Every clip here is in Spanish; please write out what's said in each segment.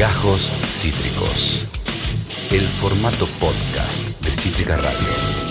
Gajos Cítricos. El formato podcast de Cítrica Radio.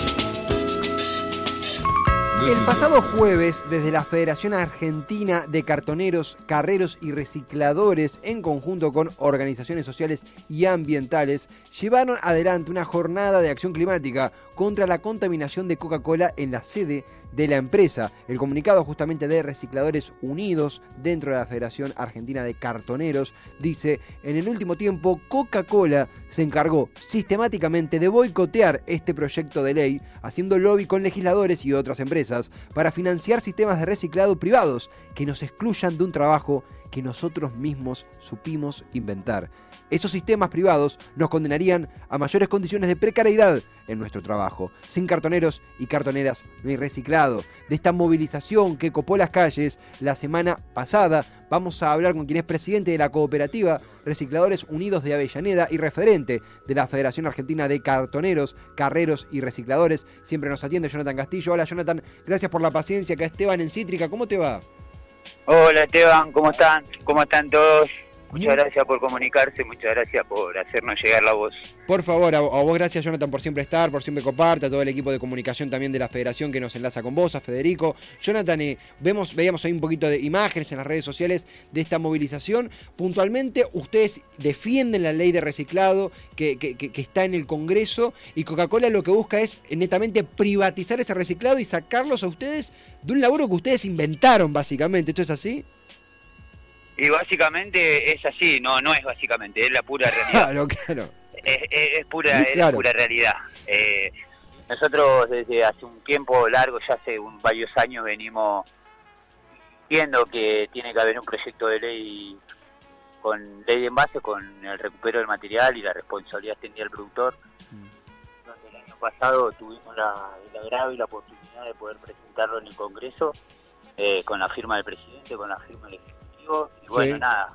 El pasado jueves, desde la Federación Argentina de Cartoneros, Carreros y Recicladores, en conjunto con organizaciones sociales y ambientales, llevaron adelante una jornada de acción climática contra la contaminación de Coca-Cola en la sede de la empresa. El comunicado justamente de Recicladores Unidos dentro de la Federación Argentina de Cartoneros dice, en el último tiempo Coca-Cola se encargó sistemáticamente de boicotear este proyecto de ley, haciendo lobby con legisladores y otras empresas para financiar sistemas de reciclado privados que nos excluyan de un trabajo que nosotros mismos supimos inventar. Esos sistemas privados nos condenarían a mayores condiciones de precariedad en nuestro trabajo. Sin cartoneros y cartoneras no hay reciclado. De esta movilización que copó las calles la semana pasada, vamos a hablar con quien es presidente de la cooperativa Recicladores Unidos de Avellaneda y referente de la Federación Argentina de Cartoneros, Carreros y Recicladores. Siempre nos atiende Jonathan Castillo. Hola Jonathan, gracias por la paciencia. Acá Esteban en Cítrica, ¿cómo te va? Hola Esteban, ¿cómo están? ¿Cómo están todos? Muchas gracias por comunicarse, muchas gracias por hacernos llegar la voz. Por favor, a, vos gracias Jonathan por siempre estar, por siempre coparte, a todo el equipo de comunicación también de la federación que nos enlaza con vos, a Federico. Jonathan, eh, vemos, veíamos ahí un poquito de imágenes en las redes sociales de esta movilización. Puntualmente, ustedes defienden la ley de reciclado que, que está en el Congreso y Coca-Cola lo que busca es netamente privatizar ese reciclado y sacarlos a ustedes de un laburo que ustedes inventaron básicamente. ¿Esto es así? Y básicamente es así, no no es básicamente, es la pura realidad. Claro, claro. Es, pura, es la pura realidad. Eh, nosotros desde hace un tiempo largo, ya hace un, varios años, venimos viendo que tiene que haber un proyecto de ley con ley de envase, con el recupero del material y la responsabilidad extendida del productor. Mm. Donde el año pasado tuvimos la, el agrado y la oportunidad de poder presentarlo en el Congreso eh, con la firma del presidente, con la firma del y bueno, nada.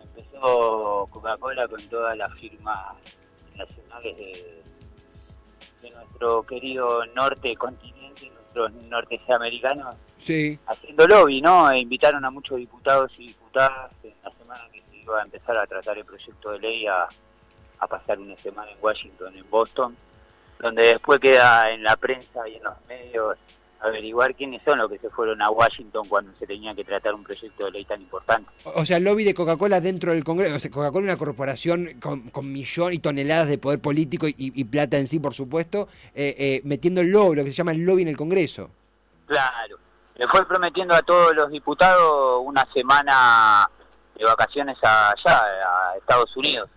Empezó Coca-Cola con todas las firmas nacionales de, nuestro querido norte continente, nuestros norteamericanos, sí. haciendo lobby, ¿no? E invitaron a muchos diputados y diputadas en la semana que se iba a empezar a tratar el proyecto de ley a, a pasar una semana en Washington, en Boston, donde después queda en la prensa y en los medios averiguar quiénes son los que se fueron a Washington cuando se tenía que tratar un proyecto de ley tan importante. O sea, el lobby de Coca-Cola dentro del Congreso, o sea, Coca-Cola es una corporación con, con millones y toneladas de poder político y, plata en sí, por supuesto, eh, eh, metiendo el lobby, lo que se llama el lobby en el Congreso. Claro, le fue prometiendo a todos los diputados una semana de vacaciones allá, a Estados Unidos.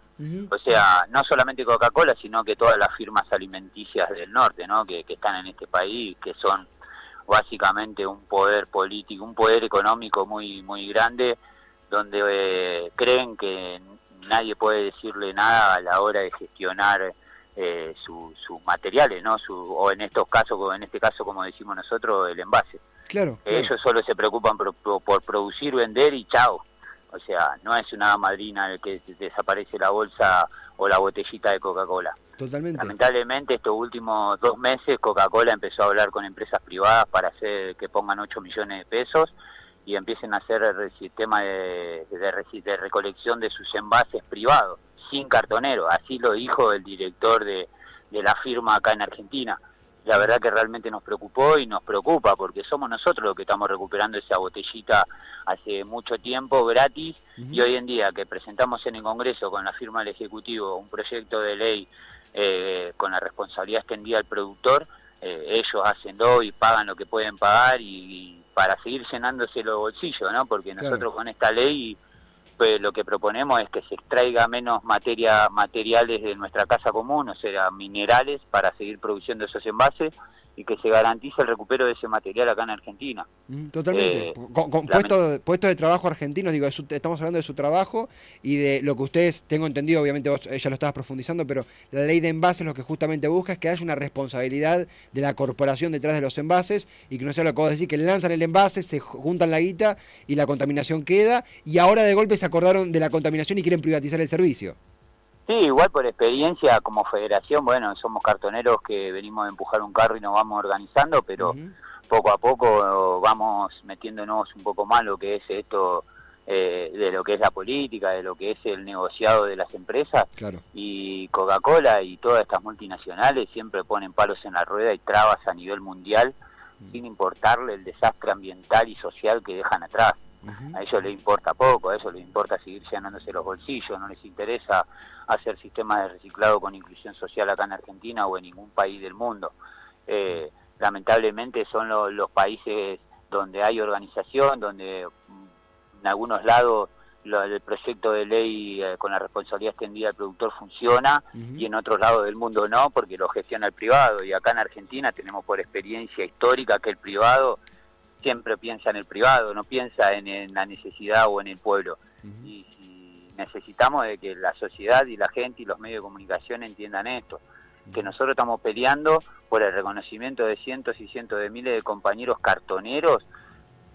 O sea, no solamente Coca-Cola, sino que todas las firmas alimenticias del norte, ¿no? Que, que están en este país, que son básicamente un poder político, un poder económico muy muy grande, donde eh, creen que nadie puede decirle nada a la hora de gestionar eh, sus materiales, ¿no? Su, o en estos casos, en este caso, como decimos nosotros, el envase. Claro. Ellos solo se preocupan por, por, producir, vender y chao. O sea, no es una madrina el que desaparece la bolsa o la botellita de Coca-Cola. Totalmente. Lamentablemente estos últimos dos meses Coca-Cola empezó a hablar con empresas privadas para hacer que pongan 8 millones de pesos y empiecen a hacer el sistema de, de, recolección de sus envases privados, sin cartonero. Así lo dijo el director de, de la firma acá en Argentina la verdad que realmente nos preocupó y nos preocupa porque somos nosotros los que estamos recuperando esa botellita hace mucho tiempo gratis y hoy en día que presentamos en el Congreso con la firma del Ejecutivo un proyecto de ley eh, con la responsabilidad extendida al productor, eh, ellos hacen do y pagan lo que pueden pagar y, para seguir llenándose los bolsillos, ¿no? Porque nosotros con esta ley pues lo que proponemos es que se extraiga menos materia materiales de nuestra casa común, o sea, minerales, para seguir produciendo esos envases y que se garantice el recupero de ese material acá en Argentina. Mm, totalmente. Eh, con, puestos de trabajo argentinos, digo, estamos hablando de su trabajo y de lo que ustedes, tengo entendido, obviamente vos ya lo estabas profundizando, pero la ley de envases lo que justamente busca es que haya una responsabilidad de la corporación detrás de los envases y que no sea lo que vos decís, que lanzan el envase, se juntan la guita y la contaminación queda y ahora de golpe se acordaron de la contaminación y quieren privatizar el servicio. Sí, igual por experiencia como federación, bueno, somos cartoneros que venimos a empujar un carro y nos vamos organizando, pero poco a poco vamos metiéndonos un poco más lo que es esto eh, de lo que es la política, de lo que es el negociado de las empresas. Claro. Y Coca-Cola y todas estas multinacionales siempre ponen palos en la rueda y trabas a nivel mundial Mm. sin importarle el desastre ambiental y social que dejan atrás. A ellos les importa poco, a ellos les importa seguir llenándose los bolsillos, no les interesa hacer sistemas de reciclado con inclusión social acá en Argentina o en ningún país del mundo. Eh, lamentablemente son lo- los países donde hay organización, donde mm, en algunos lados lo- el proyecto de ley eh, con la responsabilidad extendida del productor funciona y en otros lados del mundo no, porque lo gestiona el privado. Y acá en Argentina tenemos por experiencia histórica que el privado siempre piensa en el privado, no piensa en, en la necesidad o en el pueblo. Y si necesitamos de que la sociedad y la gente y los medios de comunicación entiendan esto, que nosotros estamos peleando por el reconocimiento de cientos y cientos de miles de compañeros cartoneros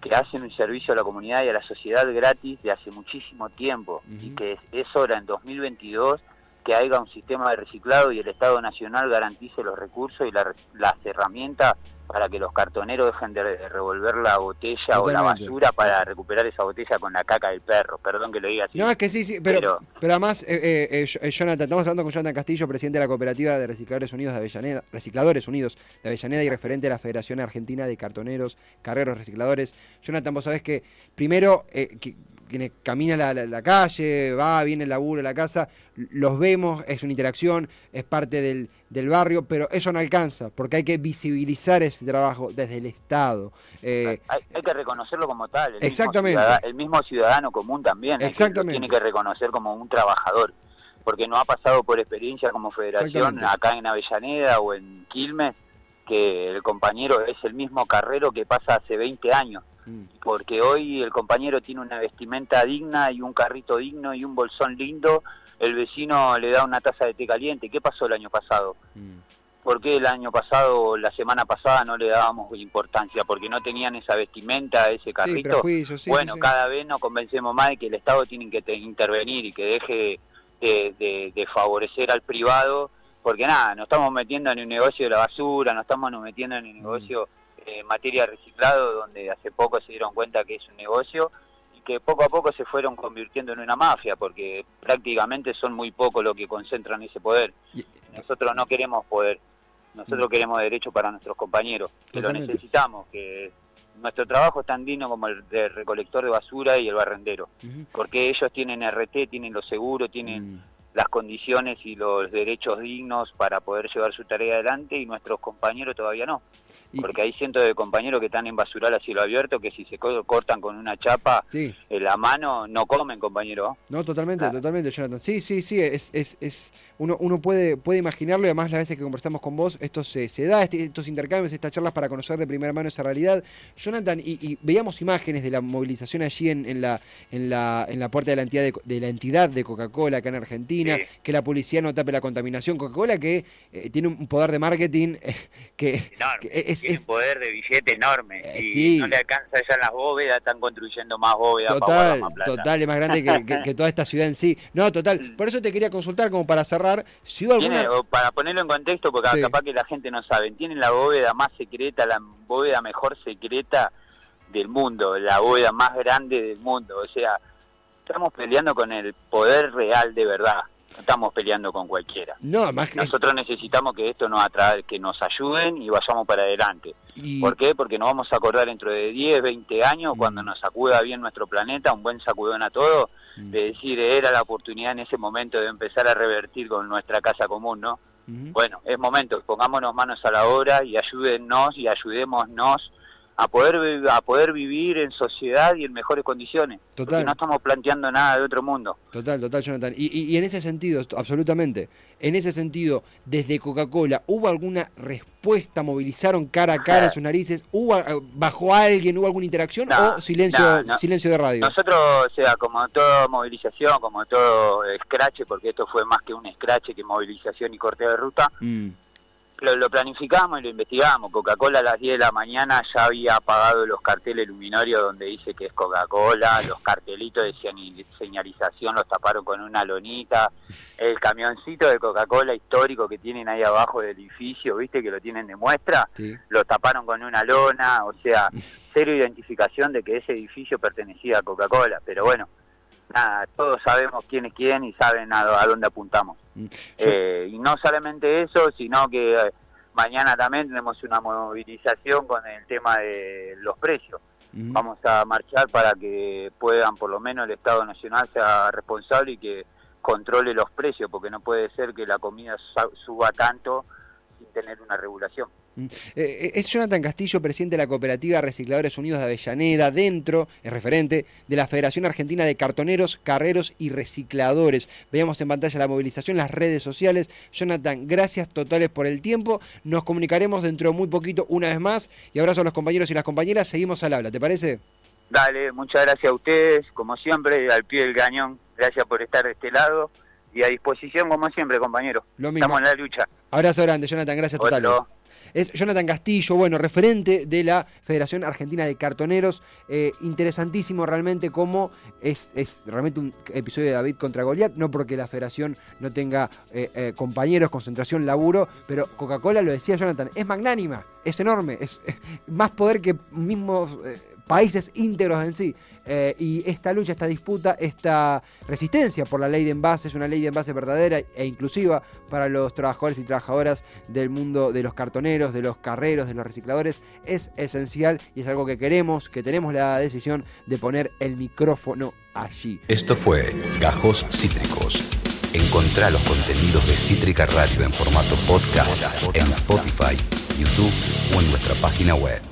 que hacen un servicio a la comunidad y a la sociedad gratis de hace muchísimo tiempo y que es, es hora en 2022 que haya un sistema de reciclado y el Estado Nacional garantice los recursos y la- las herramientas para que los cartoneros dejen de, revolver la botella o la basura para recuperar esa botella con la caca del perro. Perdón que lo diga así. No, es que sí, sí, pero, pero, Pero- además, eh, eh, eh, eh, Jonathan, estamos hablando con Jonathan Castillo, presidente de la Cooperativa de Recicladores Unidos de Avellaneda, Recicladores Unidos de Avellaneda y referente de la Federación Argentina de Cartoneros, Carreros, Recicladores. Jonathan, vos sabés que primero, eh, que- quienes camina la, la- la calle, va, viene el laburo, la casa, los vemos, es una interacción, es parte del, del barrio, pero eso no alcanza, porque hay que visibilizar ese trabajo desde el Estado. Eh, hay, hay que reconocerlo como tal. El Exactamente. Mismo ciudadano, el mismo ciudadano común también. hay que- Exactamente. tiene que reconocer como un trabajador. Porque no ha pasado por experiencia como federación Exactamente. acá en Avellaneda o en Quilmes que el compañero es el mismo carrero que pasa hace 20 años. Mm, Porque hoy el compañero tiene una vestimenta digna y un carrito digno y un bolsón lindo. El vecino le da una taza de té caliente. ¿Qué pasó el año pasado? mm. ¿Por qué el año pasado o la semana pasada no le dábamos importancia? Porque no tenían esa vestimenta, ese carrito. sí, bueno, sí, cada vez nos convencemos más de que el Estado tiene que te- intervenir y que deje de, de- de favorecer al privado, porque nada, nos estamos metiendo en un negocio de la basura, nos estamos metiendo en un Mm. De materia reciclado, donde hace poco se dieron cuenta que es un negocio y que poco a poco se fueron convirtiendo en una mafia, porque prácticamente son muy pocos los que concentran ese poder. Nosotros no queremos poder, nosotros Mm. queremos derecho para nuestros compañeros, que lo necesitamos, que nuestro trabajo es tan digno como el de recolector de basura y el barrendero, porque ellos tienen RT, tienen los seguros, tienen Mm. las condiciones y los derechos dignos para poder llevar su tarea adelante y nuestros compañeros todavía no. Y- Porque hay cientos de compañeros que están en basural a cielo abierto que si se co- cortan con una chapa Sí, en la mano no comen, compañero. no, totalmente, Claro. totalmente, Jonathan. Sí, sí, sí, es, es, es uno, uno puede, puede imaginarlo y además las veces que conversamos con vos, esto se, se da, este- estos intercambios, estas charlas para conocer de primera mano esa realidad. Jonathan, y, y veíamos imágenes de la movilización allí en, en la, en, la, en la puerta de la entidad de, de la entidad de Coca-Cola acá en Argentina, Sí. que la policía no tape la contaminación. Coca-Cola que eh, tiene un poder de marketing eh, que, que es, tiene es- un poder de billete enorme. Eh, y sí. no le alcanza ya las bóvedas, están construyendo más bóvedas para Total, más plata. total, es más grande que, que- que toda esta ciudad en sí. No, total. Por eso te quería consultar, como para cerrar, si hubo alguna... Tiene, para ponerlo en contexto, porque Sí. capaz que la gente no sabe, tienen la bóveda más secreta, la bóveda mejor secreta del mundo, la bóveda más grande del mundo. O sea, estamos peleando con el poder real de verdad, estamos peleando con cualquiera. No, más que... Nosotros necesitamos que esto nos atrae, que nos ayuden y vayamos para adelante. y- ¿Por qué? Porque nos vamos a acordar dentro de 10, 20 años, Mm. cuando nos sacuda bien nuestro planeta, un buen sacudón a todo, Mm. de decir, era la oportunidad en ese momento de empezar a revertir con nuestra casa común, ¿no? Ujú. Bueno, es momento, pongámonos manos a la obra y ayúdennos y ayudémonos a poder a poder vivir en sociedad y en mejores condiciones. Total. Porque no estamos planteando nada de otro mundo. Total, total, Jonathan. Y, y- y en ese sentido, absolutamente, en ese sentido, desde Coca-Cola, ¿hubo alguna respuesta? ¿Movilizaron cara a cara en sus narices? ¿Hubo, eh, ¿Bajó alguien? ¿Hubo alguna interacción? No, ¿O silencio, no, no. silencio de radio? Nosotros, o sea, como toda movilización, como todo scratch, porque esto fue más que un scratch que movilización y corte de ruta, Mm, lo, planificamos y lo investigamos. Coca-Cola a las 10 de la mañana ya había apagado los carteles luminarios donde dice que es Coca-Cola, los cartelitos de señalización los taparon con una lonita, el camioncito de Coca-Cola histórico que tienen ahí abajo del edificio, viste que lo tienen de muestra, lo taparon con una lona, o sea, cero identificación de que ese edificio pertenecía a Coca-Cola, pero bueno, nada, todos sabemos quién es quién y saben a, dónde apuntamos. Mm. Eh, y no solamente eso, sino que eh, mañana también tenemos una movilización con el tema de los precios. Vamos a marchar para que puedan, por lo menos el Estado Nacional sea responsable y que controle los precios, porque no puede ser que la comida suba tanto sin tener una regulación. Mm. Eh, eh, es Jonathan Castillo, presidente de la Cooperativa Recicladores Unidos de Avellaneda, dentro, es referente, de la Federación Argentina de Cartoneros, Carreros y Recicladores. Veamos en pantalla la movilización, las redes sociales. Jonathan, gracias totales por el tiempo. Nos comunicaremos dentro de muy poquito una vez más. Y abrazo a los compañeros y las compañeras. Seguimos al habla, ¿te parece? Dale, muchas gracias a ustedes, como siempre, al pie del cañón. Gracias por estar de este lado y a disposición como siempre, compañero. Estamos en la lucha. Abrazo grande, Jonathan, gracias totales es Jonathan Castillo, bueno, referente de la Federación Argentina de Cartoneros. Eh, interesantísimo realmente cómo es, es, realmente un episodio de David contra Goliat, no porque la federación no tenga eh, eh, compañeros, concentración, laburo, pero Coca-Cola, lo decía Jonathan, es magnánima, es enorme, es más poder que mismos países íntegros en sí. Eh, y esta lucha, esta disputa, esta resistencia por la ley de envase es una ley de envase verdadera e inclusiva para los trabajadores y trabajadoras del mundo de los cartoneros, de los carreros, de los recicladores. Es esencial y es algo que queremos, que tenemos la decisión de poner el micrófono allí. Esto fue Gajos Cítricos. Encontrá los contenidos de Cítrica Radio en formato podcast en Spotify, YouTube o en nuestra página web.